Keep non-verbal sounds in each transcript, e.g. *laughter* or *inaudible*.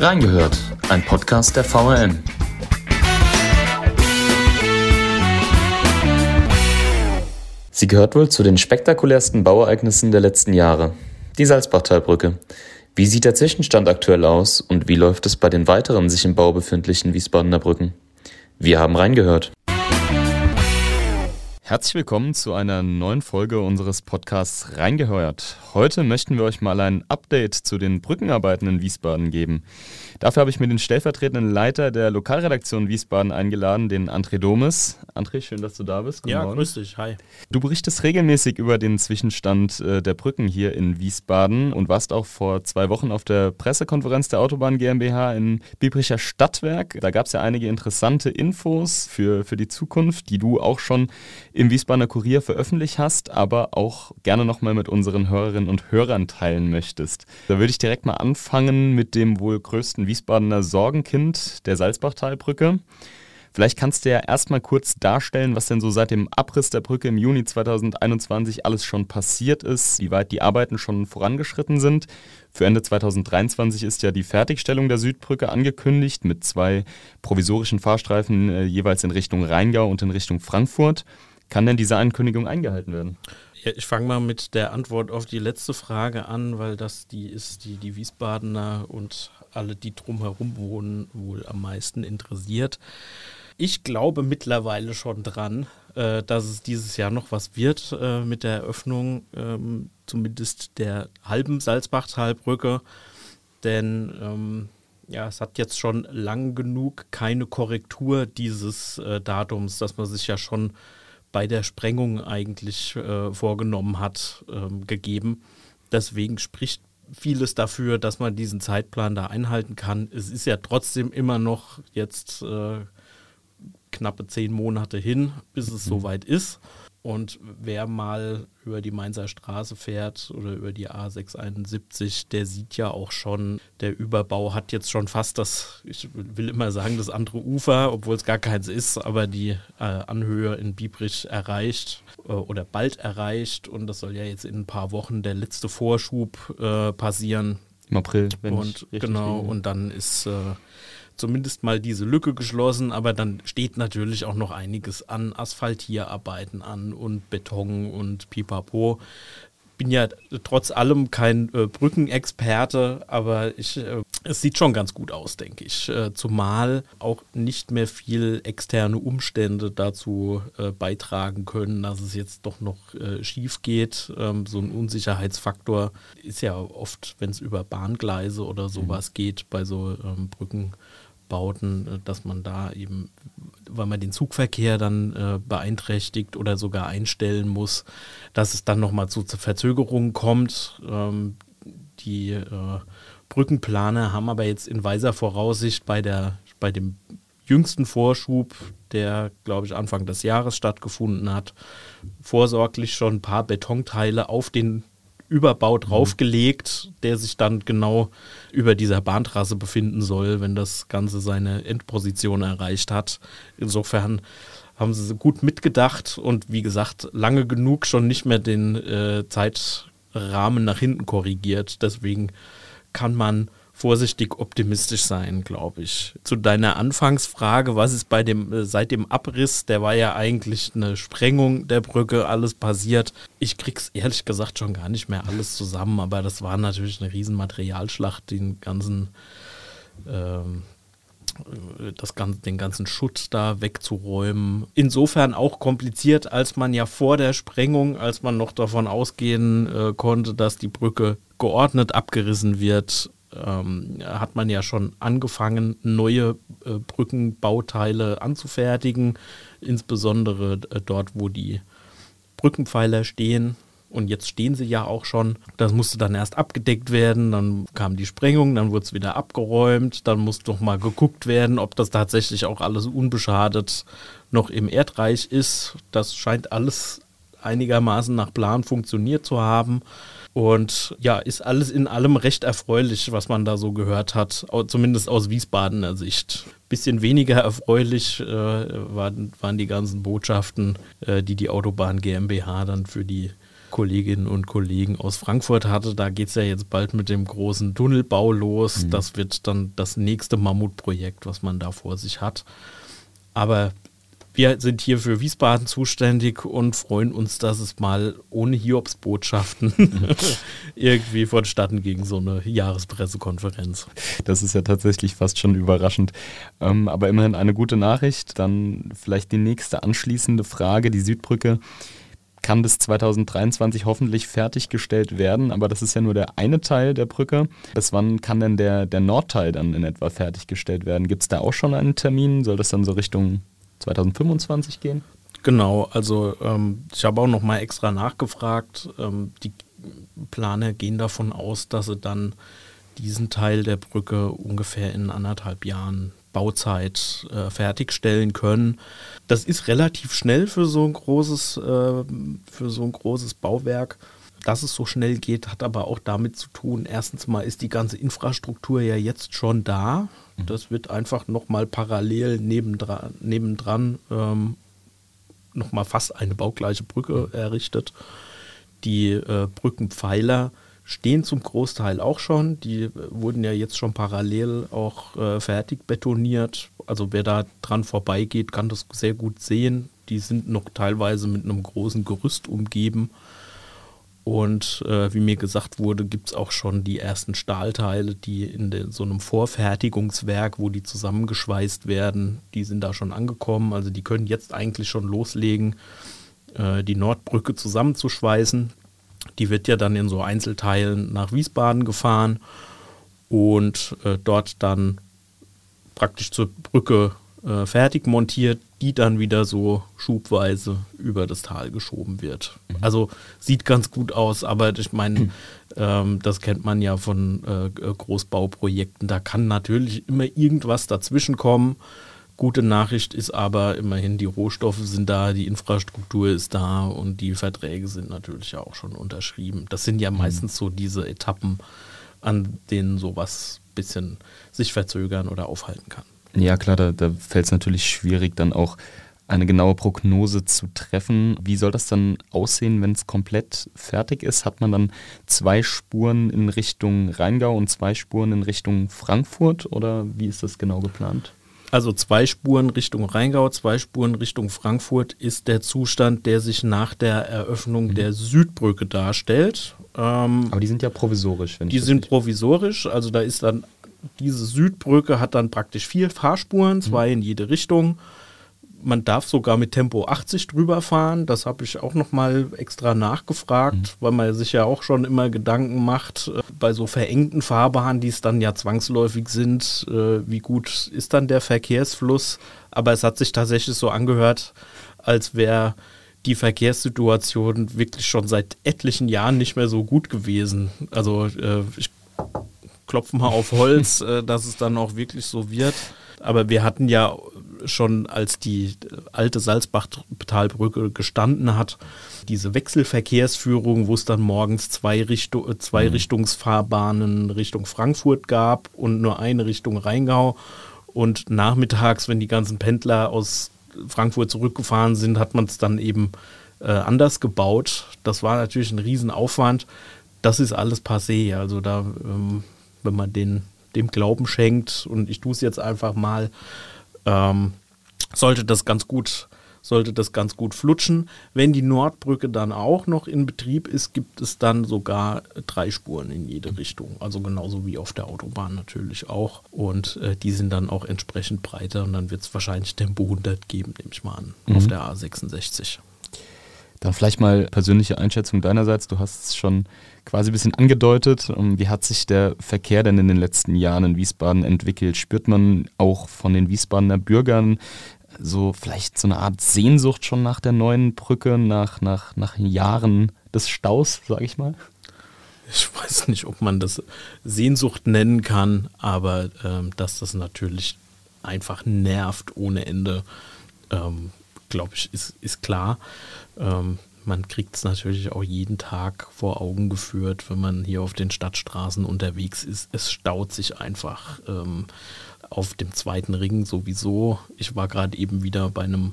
Reingehört, ein Podcast der VRN. Sie gehört wohl zu den spektakulärsten Bauereignissen der letzten Jahre. Die Salzbachtalbrücke. Wie sieht der Zwischenstand aktuell aus und wie läuft es bei den weiteren sich im Bau befindlichen Wiesbadener Brücken? Wir haben reingehört. Herzlich willkommen zu einer neuen Folge unseres Podcasts Reingehört. Heute möchten wir euch mal ein Update zu den Brückenarbeiten in Wiesbaden geben. Dafür habe ich mir den stellvertretenden Leiter der Lokalredaktion Wiesbaden eingeladen, den André Domes. André, schön, dass du da bist. Guten ja, Morgen. grüß dich. Hi. Du berichtest regelmäßig über den Zwischenstand äh, der Brücken hier in Wiesbaden und warst auch vor zwei Wochen auf der Pressekonferenz der Autobahn GmbH in Biebricher Stadtwerk. Da gab es ja einige interessante Infos für, für die Zukunft, die du auch schon im Wiesbadener Kurier veröffentlicht hast, aber auch gerne nochmal mit unseren Hörerinnen und Hörern teilen möchtest. Da würde ich direkt mal anfangen mit dem wohl größten Wiesbadener Sorgenkind der Salzbachtalbrücke. Vielleicht kannst du ja erstmal kurz darstellen, was denn so seit dem Abriss der Brücke im Juni 2021 alles schon passiert ist, wie weit die Arbeiten schon vorangeschritten sind. Für Ende 2023 ist ja die Fertigstellung der Südbrücke angekündigt mit zwei provisorischen Fahrstreifen äh, jeweils in Richtung Rheingau und in Richtung Frankfurt. Kann denn diese Ankündigung eingehalten werden? Ich fange mal mit der Antwort auf die letzte Frage an, weil das die ist, die die Wiesbadener und alle, die drumherum wohnen, wohl am meisten interessiert. Ich glaube mittlerweile schon dran, äh, dass es dieses Jahr noch was wird äh, mit der Eröffnung ähm, zumindest der halben Salzbachtalbrücke. Denn ähm, ja, es hat jetzt schon lang genug keine Korrektur dieses äh, Datums, dass man sich ja schon bei der Sprengung eigentlich äh, vorgenommen hat, ähm, gegeben. Deswegen spricht vieles dafür, dass man diesen Zeitplan da einhalten kann. Es ist ja trotzdem immer noch jetzt äh, knappe zehn Monate hin, bis es mhm. soweit ist. Und wer mal über die Mainzer Straße fährt oder über die A671, der sieht ja auch schon, der Überbau hat jetzt schon fast das, ich will immer sagen, das andere Ufer, obwohl es gar keins ist, aber die äh, Anhöhe in Biebrich erreicht äh, oder bald erreicht. Und das soll ja jetzt in ein paar Wochen der letzte Vorschub äh, passieren. Im April, wenn und, ich Genau, liege. und dann ist äh, zumindest mal diese Lücke geschlossen, aber dann steht natürlich auch noch einiges an Asphaltierarbeiten an und Beton und Pipapo. Bin ja trotz allem kein äh, Brückenexperte, aber ich, äh, es sieht schon ganz gut aus, denke ich. Äh, zumal auch nicht mehr viel externe Umstände dazu äh, beitragen können, dass es jetzt doch noch äh, schief geht. Ähm, so ein Unsicherheitsfaktor ist ja oft, wenn es über Bahngleise oder sowas mhm. geht, bei so ähm, Brücken Bauten, äh, dass man da eben, weil man den Zugverkehr dann äh, beeinträchtigt oder sogar einstellen muss, dass es dann nochmal zu, zu Verzögerungen kommt. Ähm, die äh, Brückenplaner haben aber jetzt in weiser Voraussicht bei, der, bei dem jüngsten Vorschub, der, glaube ich, Anfang des Jahres stattgefunden hat, vorsorglich schon ein paar Betonteile auf den Überbau mhm. draufgelegt, der sich dann genau über dieser Bahntrasse befinden soll, wenn das Ganze seine Endposition erreicht hat. Insofern haben sie gut mitgedacht und wie gesagt, lange genug schon nicht mehr den äh, Zeitrahmen nach hinten korrigiert. Deswegen kann man vorsichtig optimistisch sein, glaube ich. Zu deiner Anfangsfrage, was ist bei dem äh, seit dem Abriss, der war ja eigentlich eine Sprengung der Brücke, alles passiert. Ich krieg's ehrlich gesagt schon gar nicht mehr alles zusammen, aber das war natürlich eine riesen Materialschlacht, den ganzen ähm, äh, das ganze, den ganzen Schutt da wegzuräumen. Insofern auch kompliziert, als man ja vor der Sprengung, als man noch davon ausgehen äh, konnte, dass die Brücke geordnet abgerissen wird, ähm, hat man ja schon angefangen, neue äh, Brückenbauteile anzufertigen, insbesondere äh, dort, wo die Brückenpfeiler stehen. Und jetzt stehen sie ja auch schon. Das musste dann erst abgedeckt werden, dann kam die Sprengung, dann wurde es wieder abgeräumt, dann musste noch mal geguckt werden, ob das tatsächlich auch alles unbeschadet noch im Erdreich ist. Das scheint alles einigermaßen nach Plan funktioniert zu haben. Und ja, ist alles in allem recht erfreulich, was man da so gehört hat, zumindest aus Wiesbadener Sicht. Bisschen weniger erfreulich äh, waren, waren, die ganzen Botschaften, äh, die die Autobahn GmbH dann für die Kolleginnen und Kollegen aus Frankfurt hatte. Da geht es ja jetzt bald mit dem großen Tunnelbau los. Mhm. Das wird dann das nächste Mammutprojekt, was man da vor sich hat. Aber wir sind hier für Wiesbaden zuständig und freuen uns, dass es mal ohne Hiobsbotschaften *laughs* irgendwie vonstatten ging, so eine Jahrespressekonferenz. Das ist ja tatsächlich fast schon überraschend. Ähm, aber immerhin eine gute Nachricht. Dann vielleicht die nächste anschließende Frage. Die Südbrücke kann bis 2023 hoffentlich fertiggestellt werden, aber das ist ja nur der eine Teil der Brücke. Bis wann kann denn der, der Nordteil dann in etwa fertiggestellt werden? Gibt es da auch schon einen Termin? Soll das dann so Richtung 2025 gehen? Genau, also ähm, ich habe auch noch mal extra nachgefragt. Ähm, die Planer gehen davon aus, dass sie dann diesen Teil der Brücke ungefähr in anderthalb Jahren Bauzeit äh, fertigstellen können. Das ist relativ schnell für so ein großes, äh, für so ein großes Bauwerk. Dass es so schnell geht, hat aber auch damit zu tun, erstens mal ist die ganze Infrastruktur ja jetzt schon da. Mhm. Das wird einfach nochmal parallel nebendran, nebendran ähm, nochmal fast eine baugleiche Brücke mhm. errichtet. Die äh, Brückenpfeiler stehen zum Großteil auch schon. Die äh, wurden ja jetzt schon parallel auch äh, fertig betoniert. Also wer da dran vorbeigeht, kann das sehr gut sehen. Die sind noch teilweise mit einem großen Gerüst umgeben. Und äh, wie mir gesagt wurde, gibt es auch schon die ersten Stahlteile, die in den, so einem Vorfertigungswerk, wo die zusammengeschweißt werden, die sind da schon angekommen. Also die können jetzt eigentlich schon loslegen, äh, die Nordbrücke zusammenzuschweißen. Die wird ja dann in so Einzelteilen nach Wiesbaden gefahren und äh, dort dann praktisch zur Brücke äh, fertig montiert, die dann wieder so schubweise über das Tal geschoben wird. Mhm. Also sieht ganz gut aus, aber ich meine, mhm. ähm, das kennt man ja von äh, Großbauprojekten. Da kann natürlich immer irgendwas dazwischen kommen. Gute Nachricht ist aber immerhin, die Rohstoffe sind da, die Infrastruktur ist da und die Verträge sind natürlich auch schon unterschrieben. Das sind ja mhm. meistens so diese Etappen, an denen sowas ein bisschen sich verzögern oder aufhalten kann. Ja, klar, da, da fällt es natürlich schwierig, dann auch eine genaue Prognose zu treffen. Wie soll das dann aussehen, wenn es komplett fertig ist? Hat man dann zwei Spuren in Richtung Rheingau und zwei Spuren in Richtung Frankfurt oder wie ist das genau geplant? Also zwei Spuren Richtung Rheingau, zwei Spuren Richtung Frankfurt ist der Zustand, der sich nach der Eröffnung mhm. der Südbrücke darstellt. Ähm, Aber die sind ja provisorisch, wenn Die sind provisorisch, also da ist dann diese Südbrücke hat dann praktisch vier Fahrspuren, zwei mhm. in jede Richtung. Man darf sogar mit Tempo 80 drüber fahren. Das habe ich auch nochmal extra nachgefragt, mhm. weil man sich ja auch schon immer Gedanken macht, äh, bei so verengten Fahrbahnen, die es dann ja zwangsläufig sind, äh, wie gut ist dann der Verkehrsfluss. Aber es hat sich tatsächlich so angehört, als wäre die Verkehrssituation wirklich schon seit etlichen Jahren nicht mehr so gut gewesen. Also äh, ich klopfen mal auf Holz, *laughs* äh, dass es dann auch wirklich so wird. Aber wir hatten ja schon, als die alte Salzbachtalbrücke gestanden hat, diese Wechselverkehrsführung, wo es dann morgens zwei, Richtung, zwei mhm. Richtungsfahrbahnen Richtung Frankfurt gab und nur eine Richtung Rheingau. Und nachmittags, wenn die ganzen Pendler aus Frankfurt zurückgefahren sind, hat man es dann eben äh, anders gebaut. Das war natürlich ein Riesenaufwand. Das ist alles passé. Also da ähm, wenn man den, dem Glauben schenkt, und ich tue es jetzt einfach mal, ähm, sollte das ganz gut sollte das ganz gut flutschen. Wenn die Nordbrücke dann auch noch in Betrieb ist, gibt es dann sogar drei Spuren in jede Richtung. Also genauso wie auf der Autobahn natürlich auch. Und äh, die sind dann auch entsprechend breiter und dann wird es wahrscheinlich Tempo 100 geben, nehme ich mal an, mhm. auf der A66. Dann vielleicht mal persönliche Einschätzung deinerseits. Du hast es schon quasi ein bisschen angedeutet. Ähm, wie hat sich der Verkehr denn in den letzten Jahren in Wiesbaden entwickelt? Spürt man auch von den Wiesbadener Bürgern so vielleicht so eine Art Sehnsucht schon nach der neuen Brücke, nach, nach, nach Jahren des Staus, sage ich mal? Ich weiß nicht, ob man das Sehnsucht nennen kann, aber ähm, dass das natürlich einfach nervt ohne Ende, ähm, glaube ich, ist, ist klar. Ähm, man kriegt es natürlich auch jeden Tag vor Augen geführt, wenn man hier auf den Stadtstraßen unterwegs ist. Es staut sich einfach ähm, auf dem zweiten Ring sowieso. Ich war gerade eben wieder bei einem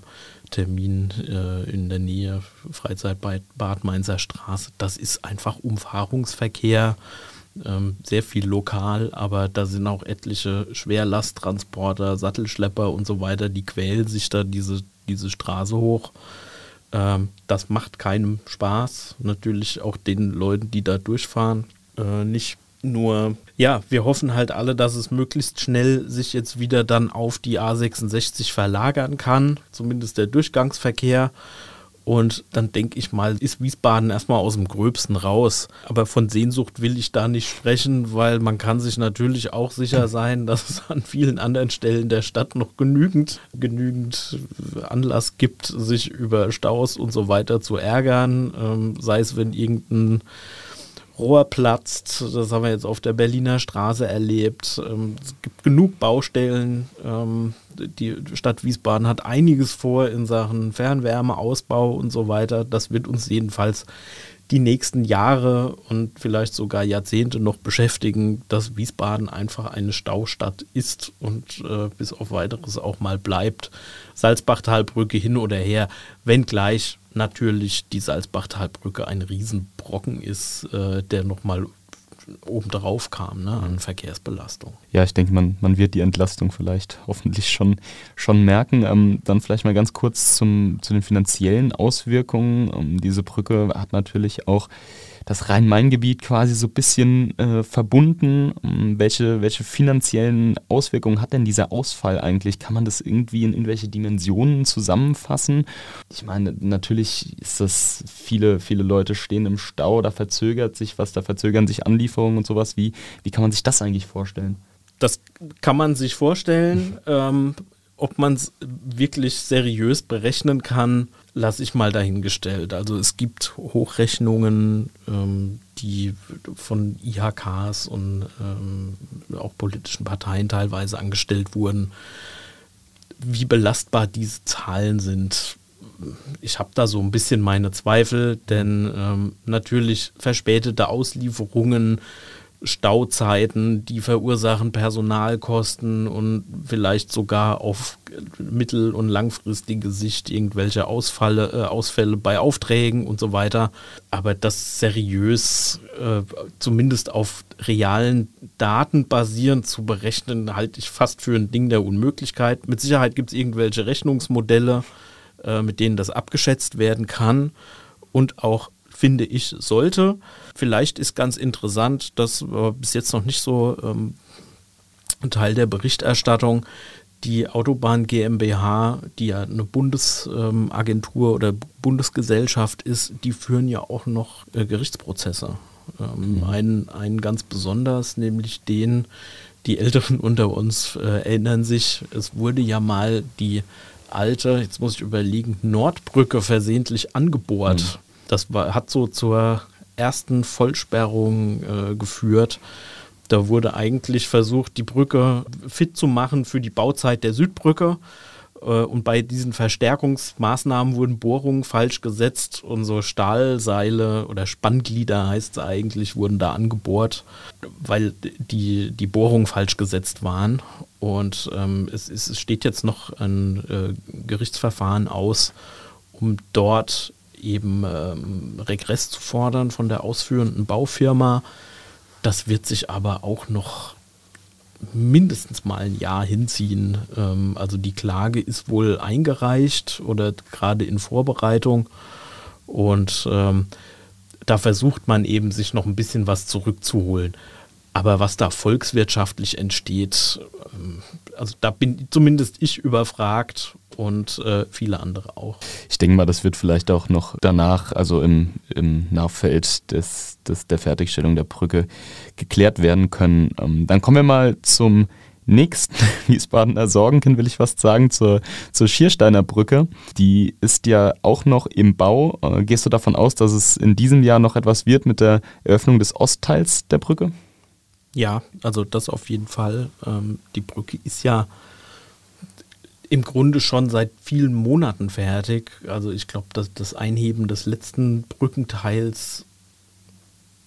Termin äh, in der Nähe Freizeitbad Mainzer Straße. Das ist einfach Umfahrungsverkehr ähm, sehr viel lokal, aber da sind auch etliche Schwerlasttransporter, Sattelschlepper und so weiter, die quälen sich da diese, diese Straße hoch. Ähm, das macht keinem Spaß, natürlich auch den Leuten, die da durchfahren, äh, nicht. Nur, ja, wir hoffen halt alle, dass es möglichst schnell sich jetzt wieder dann auf die A66 verlagern kann, zumindest der Durchgangsverkehr. Und dann denke ich mal, ist Wiesbaden erstmal aus dem Gröbsten raus. Aber von Sehnsucht will ich da nicht sprechen, weil man kann sich natürlich auch sicher sein, dass es an vielen anderen Stellen der Stadt noch genügend, genügend Anlass gibt, sich über Staus und so weiter zu ärgern. Ähm, sei es, wenn irgendein Rohr platzt. Das haben wir jetzt auf der Berliner Straße erlebt. Ähm, es gibt genug Baustellen. Ähm, die Stadt Wiesbaden hat einiges vor in Sachen Fernwärmeausbau und so weiter. Das wird uns jedenfalls die nächsten Jahre und vielleicht sogar Jahrzehnte noch beschäftigen, dass Wiesbaden einfach eine Staustadt ist und äh, bis auf weiteres auch mal bleibt. Salzbachtalbrücke hin oder her, wenngleich natürlich die Salzbachtalbrücke ein Riesenbrocken ist, äh, der nochmal obendrauf kam ne, an Verkehrsbelastung. Ja, ich denke, man, man wird die Entlastung vielleicht hoffentlich schon, schon merken. Ähm, dann vielleicht mal ganz kurz zum, zu den finanziellen Auswirkungen. Ähm, diese Brücke hat natürlich auch das Rhein-Main-Gebiet quasi so ein bisschen äh, verbunden. Ähm, welche, welche finanziellen Auswirkungen hat denn dieser Ausfall eigentlich? Kann man das irgendwie in irgendwelche Dimensionen zusammenfassen? Ich meine, natürlich ist das, viele, viele Leute stehen im Stau, da verzögert sich was, da verzögern sich Anlieferungen und sowas. Wie, wie kann man sich das eigentlich vorstellen? Das kann man sich vorstellen. ähm, ob man es wirklich seriös berechnen kann, lasse ich mal dahingestellt. Also es gibt Hochrechnungen, ähm, die von IHKs und ähm, auch politischen Parteien teilweise angestellt wurden, wie belastbar diese Zahlen sind. Ich habe da so ein bisschen meine Zweifel, denn ähm, natürlich verspätete Auslieferungen Stauzeiten, die verursachen Personalkosten und vielleicht sogar auf mittel- und langfristige Sicht irgendwelche Ausfalle, äh, Ausfälle bei Aufträgen und so weiter. Aber das seriös, äh, zumindest auf realen Daten basierend zu berechnen, halte ich fast für ein Ding der Unmöglichkeit. Mit Sicherheit gibt es irgendwelche Rechnungsmodelle, äh, mit denen das abgeschätzt werden kann und auch finde ich, sollte. Vielleicht ist ganz interessant, das war bis jetzt noch nicht so ähm, ein Teil der Berichterstattung, die Autobahn GmbH, die ja eine Bundesagentur ähm, oder Bundesgesellschaft ist, die führen ja auch noch äh, Gerichtsprozesse. Ähm, mhm. einen, einen ganz besonders, nämlich den, die Älteren unter uns äh, erinnern sich, es wurde ja mal die alte, jetzt muss ich überlegen, Nordbrücke versehentlich angebohrt. Mhm. Das war, hat so zur ersten Vollsperrung äh, geführt. Da wurde eigentlich versucht, die Brücke fit zu machen für die Bauzeit der Südbrücke. Äh, und bei diesen Verstärkungsmaßnahmen wurden Bohrungen falsch gesetzt und so Stahlseile oder Spannglieder heißt es eigentlich, wurden da angebohrt, weil die, die Bohrungen falsch gesetzt waren. Und ähm, es, es steht jetzt noch ein äh, Gerichtsverfahren aus, um dort eben ähm, Regress zu fordern von der ausführenden Baufirma. Das wird sich aber auch noch mindestens mal ein Jahr hinziehen. Ähm, also die Klage ist wohl eingereicht oder gerade in Vorbereitung. Und ähm, da versucht man eben, sich noch ein bisschen was zurückzuholen. Aber was da volkswirtschaftlich entsteht, ähm, also da bin zumindest ich überfragt und äh, viele andere auch. Ich denke mal, das wird vielleicht auch noch danach, also im, im Nachfeld des, des, der Fertigstellung der Brücke geklärt werden können. Ähm, dann kommen wir mal zum nächsten *laughs* Wiesbadener Sorgenkind, will ich fast sagen, zur, zur Schiersteiner Brücke. Die ist ja auch noch im Bau. Äh, gehst du davon aus, dass es in diesem Jahr noch etwas wird mit der Eröffnung des Ostteils der Brücke? Ja, also das auf jeden Fall. Ähm, die Brücke ist ja im Grunde schon seit vielen Monaten fertig. Also ich glaube, dass das Einheben des letzten Brückenteils,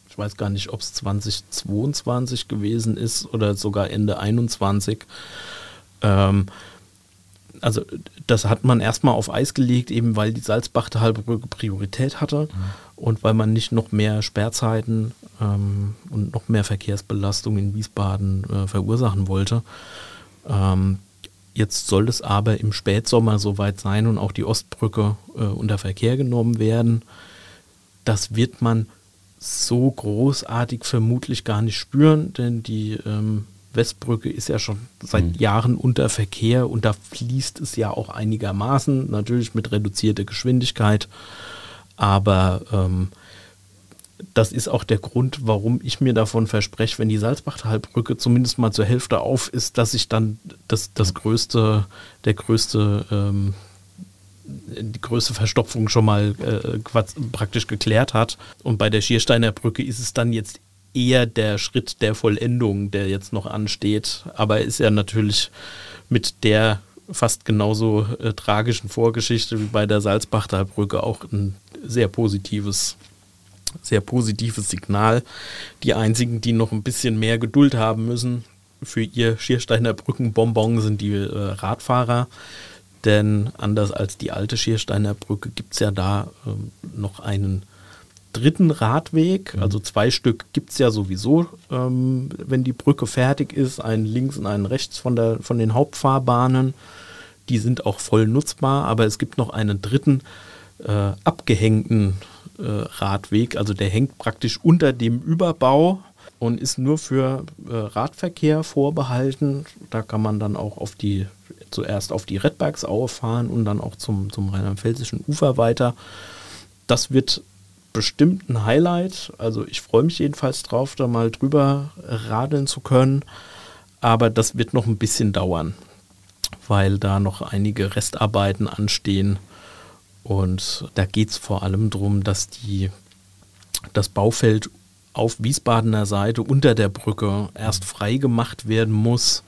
ich weiß gar nicht, ob es 2022 gewesen ist oder sogar Ende 2021. Ähm, also das hat man erstmal auf Eis gelegt, eben weil die Salzbachtalbrücke Priorität hatte mhm. und weil man nicht noch mehr Sperrzeiten ähm, und noch mehr Verkehrsbelastung in Wiesbaden äh, verursachen wollte. Ähm, jetzt soll es aber im Spätsommer soweit sein und auch die Ostbrücke äh, unter Verkehr genommen werden. Das wird man so großartig vermutlich gar nicht spüren, denn die ähm, Westbrücke ist ja schon seit mhm. Jahren unter Verkehr und da fließt es ja auch einigermaßen, natürlich mit reduzierter Geschwindigkeit. Aber ähm, das ist auch der Grund, warum ich mir davon verspreche, wenn die Salzbachtalbrücke zumindest mal zur Hälfte auf ist, dass sich dann das, das größte, der größte, ähm, die größte Verstopfung schon mal äh, praktisch geklärt hat. Und bei der Schiersteiner Brücke ist es dann jetzt eher der Schritt der Vollendung, der jetzt noch ansteht. Aber ist ja natürlich mit der fast genauso äh, tragischen Vorgeschichte wie bei der Salzbachtalbrücke auch ein sehr positives, sehr positives Signal. Die einzigen, die noch ein bisschen mehr Geduld haben müssen für ihr Schiersteiner Brückenbonbon, sind die äh, Radfahrer. Denn anders als die alte Schiersteiner Brücke gibt es ja da äh, noch einen dritten Radweg, mhm. also zwei Stück gibt es ja sowieso, ähm, wenn die Brücke fertig ist, einen links und einen rechts von, der, von den Hauptfahrbahnen. Die sind auch voll nutzbar, aber es gibt noch einen dritten äh, abgehängten Radweg, also der hängt praktisch unter dem Überbau und ist nur für äh, Radverkehr vorbehalten. Da kann man dann auch auf die, zuerst auf die Redbergsaue fahren und dann auch zum, zum rheinland-pfälzischen Ufer weiter. Das wird bestimmt ein Highlight. Also ich freue mich jedenfalls drauf, da mal drüber radeln zu können. Aber das wird noch ein bisschen dauern, weil da noch einige Restarbeiten anstehen. Und da geht es vor allem darum, dass die, das Baufeld auf Wiesbadener Seite unter der Brücke erst frei gemacht werden muss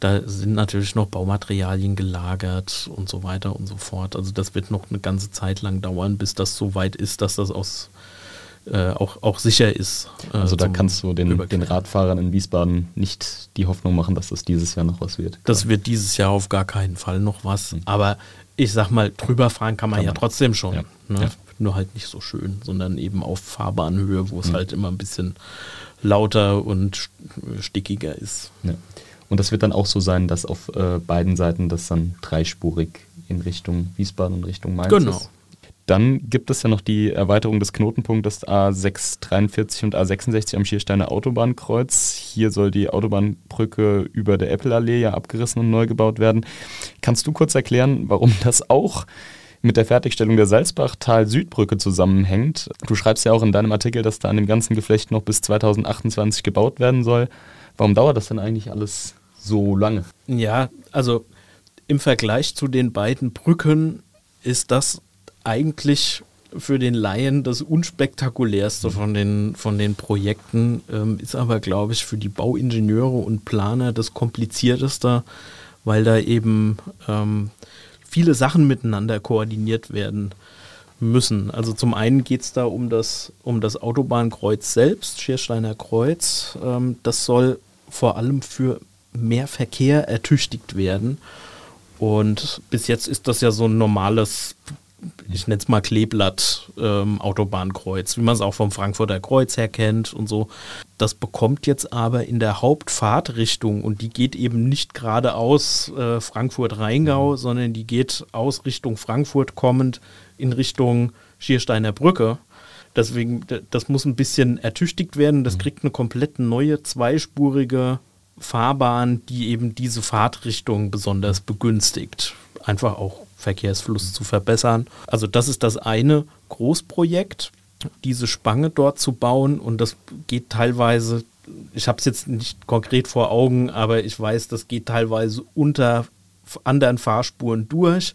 da sind natürlich noch Baumaterialien gelagert und so weiter und so fort. Also das wird noch eine ganze Zeit lang dauern, bis das so weit ist, dass das aus, äh, auch, auch sicher ist. Äh, also da kannst du den, den, Radfahrern in Wiesbaden nicht die Hoffnung machen, dass das dieses Jahr noch was wird. Das wird dieses Jahr auf gar keinen Fall noch was. Mhm. Aber ich sag mal, drüber fahren kann man kann ja man. trotzdem schon. Ja. Ne? Ja. Nur halt nicht so schön, sondern eben auf Fahrbahnhöhe, wo es mhm. halt immer ein bisschen lauter und stickiger ist. Ja. Und das wird dann auch so sein, dass auf äh, beiden Seiten das dann dreispurig in Richtung Wiesbaden und Richtung Mainz genau. ist. Dann gibt es ja noch die Erweiterung des Knotenpunktes A643 und A66 am Schiersteiner Autobahnkreuz. Hier soll die Autobahnbrücke über der Eppelallee ja abgerissen und neu gebaut werden. Kannst du kurz erklären, warum *laughs* das auch mit der Fertigstellung der Salzbachtal-Südbrücke zusammenhängt? Du schreibst ja auch in deinem Artikel, dass da an dem ganzen Geflecht noch bis 2028 gebaut werden soll. Warum dauert das denn eigentlich alles so lange. Ja, also im Vergleich zu den beiden Brücken ist das eigentlich für den Laien das unspektakulärste von den, von den Projekten, ähm, ist aber, glaube ich, für die Bauingenieure und Planer das komplizierteste, weil da eben ähm, viele Sachen miteinander koordiniert werden müssen. Also zum einen geht es da um das, um das Autobahnkreuz selbst, Schiersteiner Kreuz. Ähm, das soll vor allem für mehr Verkehr ertüchtigt werden. Und bis jetzt ist das ja so ein normales, ich nenne es mal Kleeblatt ähm, Autobahnkreuz, wie man es auch vom Frankfurter Kreuz her kennt und so. Das bekommt jetzt aber in der Hauptfahrtrichtung und die geht eben nicht geradeaus äh, Frankfurt-Rheingau, sondern die geht aus Richtung Frankfurt kommend in Richtung Schiersteiner Brücke. Deswegen, das muss ein bisschen ertüchtigt werden. Das kriegt eine komplett neue zweispurige Fahrbahn, die eben diese Fahrtrichtung besonders begünstigt. Einfach auch Verkehrsfluss zu verbessern. Also das ist das eine Großprojekt, diese Spange dort zu bauen und das geht teilweise, ich habe es jetzt nicht konkret vor Augen, aber ich weiß, das geht teilweise unter anderen Fahrspuren durch,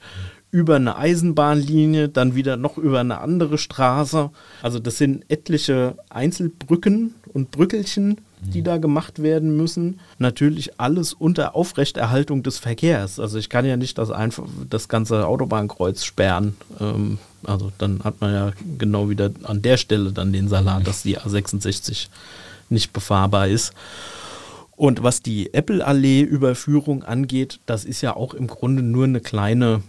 über eine Eisenbahnlinie, dann wieder noch über eine andere Straße. Also das sind etliche Einzelbrücken und Brückelchen, die da gemacht werden müssen. Natürlich alles unter Aufrechterhaltung des Verkehrs. Also ich kann ja nicht das einfach das ganze Autobahnkreuz sperren. Ähm, also dann hat man ja genau wieder an der Stelle dann den Salat, dass die A66 nicht befahrbar ist. Und was die Apple-Allee-Überführung angeht, das ist ja auch im Grunde nur eine kleine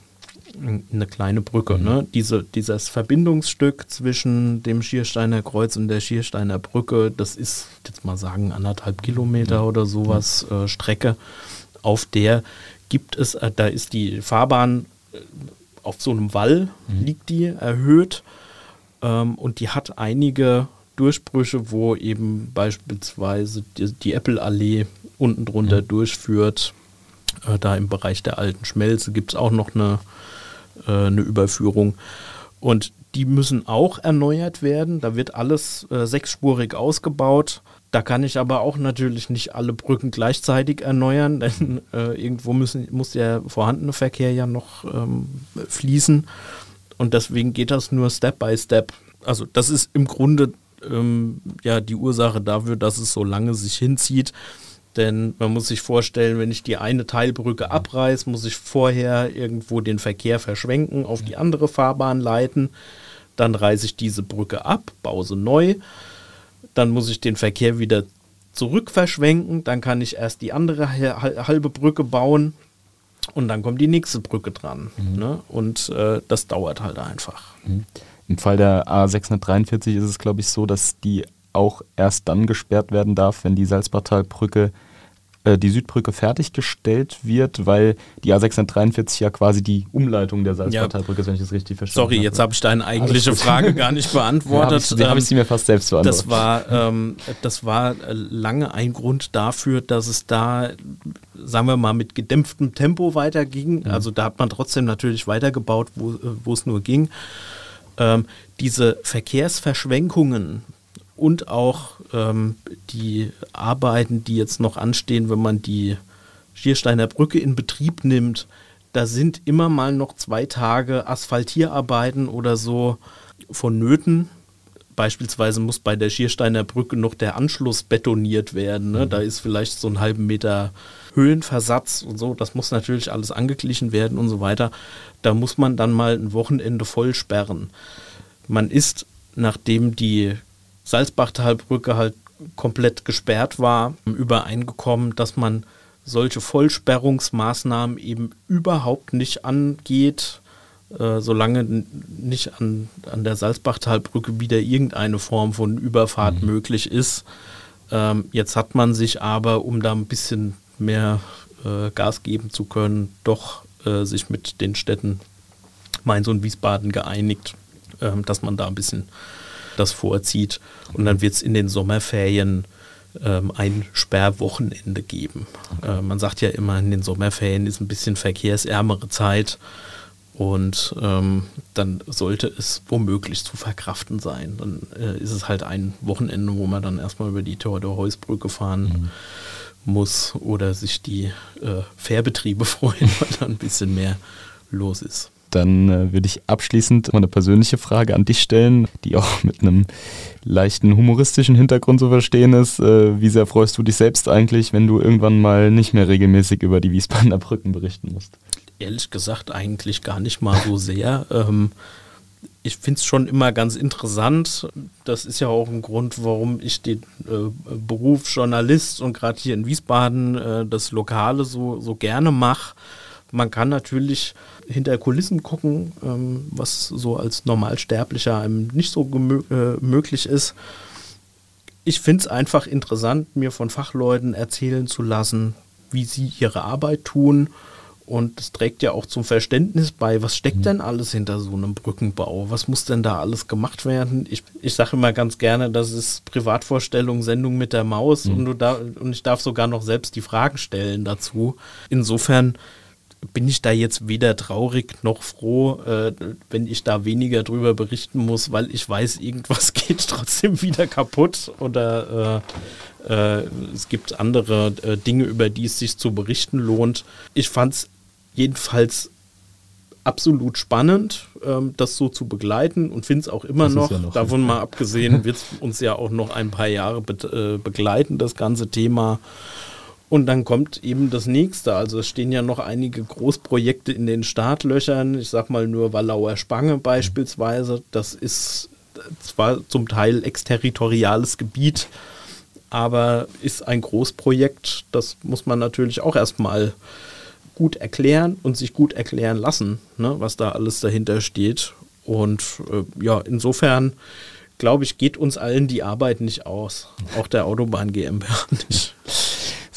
eine kleine Brücke. Ne? Mhm. Diese, dieses Verbindungsstück zwischen dem Schiersteiner Kreuz und der Schiersteiner Brücke, das ist, jetzt mal sagen, anderthalb Kilometer mhm. oder sowas äh, Strecke. Auf der gibt es, äh, da ist die Fahrbahn äh, auf so einem Wall, mhm. liegt die erhöht ähm, und die hat einige Durchbrüche, wo eben beispielsweise die, die Apple-Allee unten drunter mhm. durchführt. Äh, da im Bereich der alten Schmelze gibt es auch noch eine äh, eine Überführung. Und die müssen auch erneuert werden. Da wird alles äh, sechsspurig ausgebaut. Da kann ich aber auch natürlich nicht alle Brücken gleichzeitig erneuern, *laughs* denn äh, irgendwo müssen, muss der vorhandene Verkehr ja noch ähm, fließen. Und deswegen geht das nur Step by Step. Also das ist im Grunde ähm, ja die Ursache dafür, dass es so lange sich hinzieht. Denn man muss sich vorstellen, wenn ich die eine Teilbrücke abreiße, muss ich vorher irgendwo den Verkehr verschwenken, auf die andere Fahrbahn leiten. Dann reiße ich diese Brücke ab, baue sie neu. Dann muss ich den Verkehr wieder zurück verschwenken. Dann kann ich erst die andere halbe Brücke bauen. Und dann kommt die nächste Brücke dran. Mhm. Ne? Und äh, das dauert halt einfach. Mhm. Im Fall der A643 ist es, glaube ich, so, dass die auch erst dann gesperrt werden darf, wenn die Salzbachtalbrücke äh, die Südbrücke fertiggestellt wird, weil die A643 ja quasi die Umleitung der Salzbachtalbrücke ist, wenn ich das richtig verstanden habe. Sorry, jetzt habe ich deine eigentliche Frage gar nicht *laughs* beantwortet. ja, habe ich, sie mir fast selbst beantwortet. Das war, ähm, das war lange ein Grund dafür, dass es da, sagen wir mal, mit gedämpftem Tempo weiterging. Mhm. Also da hat man trotzdem natürlich weitergebaut, wo, wo es nur ging. Ähm, diese Verkehrsverschwenkungen, und auch ähm, die Arbeiten, die jetzt noch anstehen, wenn man die Schiersteiner Brücke in Betrieb nimmt, da sind immer mal noch zwei Tage Asphaltierarbeiten oder so vonnöten. Beispielsweise muss bei der Schiersteiner Brücke noch der Anschluss betoniert werden. Ne? Mhm. Da ist vielleicht so ein halben Meter Höhenversatz und so. Das muss natürlich alles angeglichen werden und so weiter. Da muss man dann mal ein Wochenende voll sperren. Man ist, nachdem die Salzbachtalbrücke halt komplett gesperrt war, übereingekommen, dass man solche Vollsperrungsmaßnahmen eben überhaupt nicht angeht, äh, solange nicht an, an der Salzbachtalbrücke wieder irgendeine Form von Überfahrt mhm. möglich ist. Ähm, jetzt hat man sich aber, um da ein bisschen mehr äh, Gas geben zu können, doch äh, sich mit den Städten Mainz und Wiesbaden geeinigt, ähm, dass man da ein bisschen das vorzieht. Und dann wird es in den Sommerferien ähm, ein Sperrwochenende geben. Äh, man sagt ja immer, in den Sommerferien ist ein bisschen verkehrsärmere Zeit. Und ähm, dann sollte es womöglich zu verkraften sein. Dann äh, ist es halt ein Wochenende, wo man dann erstmal über die Theodor-Heuss-Brücke fahren mhm. muss oder sich die äh, Fährbetriebe *laughs* freuen, weil da ein bisschen mehr los ist. Dann äh, würde ich abschließend mal eine persönliche Frage an dich stellen, die auch *laughs* mit einem leichten humoristischen Hintergrund zu verstehen ist. Äh, wie sehr freust du dich selbst eigentlich, wenn du irgendwann mal nicht mehr regelmäßig über die Wiesbadener Brücken berichten musst? Ehrlich gesagt eigentlich gar nicht mal so sehr. *laughs* ähm, ich finde es schon immer ganz interessant. Das ist ja auch ein Grund, warum ich den äh, Beruf Journalist und gerade hier in Wiesbaden äh, das Lokale so, so gerne mache. Man kann natürlich hinter Kulissen gucken, ähm, was so als Normalsterblicher einem nicht so äh, möglich ist. Ich finde es einfach interessant, mir von Fachleuten erzählen zu lassen, wie sie ihre Arbeit tun. Und es trägt ja auch zum Verständnis bei, was steckt mhm. denn alles hinter so einem Brückenbau? Was muss denn da alles gemacht werden? Ich, ich sage immer ganz gerne, das ist Privatvorstellung, Sendung mit der Maus mhm. und, du da, und ich darf sogar noch selbst die Fragen stellen dazu. Insofern bin ich da jetzt weder traurig noch froh, äh, wenn ich da weniger drüber berichten muss, weil ich weiß, irgendwas *laughs* geht trotzdem wieder kaputt oder äh, äh, es gibt andere äh, Dinge, über die es sich zu berichten lohnt. Ich fand es jedenfalls absolut spannend, ähm, das so zu begleiten und finde es auch immer noch, ja noch, davon mal abgesehen, wird es uns ja auch noch ein paar Jahre be äh, begleiten, das ganze Thema. Und dann kommt eben das nächste. Also es stehen ja noch einige Großprojekte in den Startlöchern. Ich sag mal nur Wallauer Spange beispielsweise. Das ist zwar zum Teil exterritoriales Gebiet, aber ist ein Großprojekt. Das muss man natürlich auch erstmal gut erklären und sich gut erklären lassen, ne, was da alles dahinter steht. Und äh, ja, insofern glaube ich, geht uns allen die Arbeit nicht aus. Auch der Autobahn GmbH *laughs* nicht.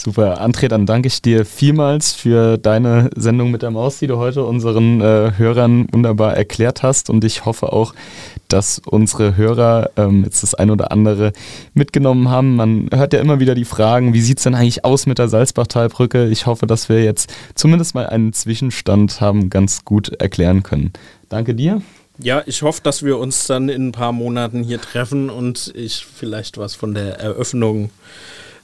Super. André, dann danke ich dir vielmals für deine Sendung mit der Maus, die du heute unseren äh, Hörern wunderbar erklärt hast. Und ich hoffe auch, dass unsere Hörer ähm, jetzt das ein oder andere mitgenommen haben. Man hört ja immer wieder die Fragen, wie sieht es denn eigentlich aus mit der Salzbachtalbrücke? Ich hoffe, dass wir jetzt zumindest mal einen Zwischenstand haben ganz gut erklären können. Danke dir. Ja, ich hoffe, dass wir uns dann in ein paar Monaten hier treffen und ich vielleicht was von der Eröffnung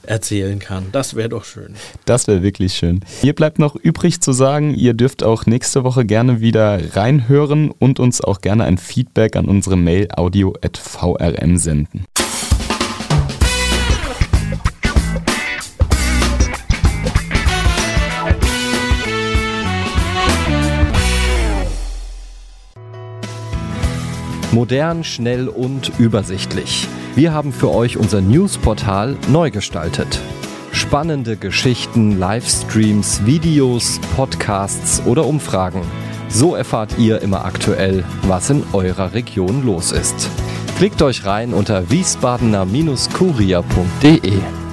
erzählen kann. Das wäre doch schön. Das wäre wirklich schön. Mir bleibt noch übrig zu sagen, ihr dürft auch nächste Woche gerne wieder reinhören und uns auch gerne ein Feedback an unsere Mail audio.vrm senden. Modern, schnell und übersichtlich. Wir haben für euch unser Newsportal neu gestaltet. Spannende Geschichten, Livestreams, Videos, Podcasts oder Umfragen. So erfahrt ihr immer aktuell, was in eurer Region los ist. Klickt euch rein unter wiesbadener-kurier.de.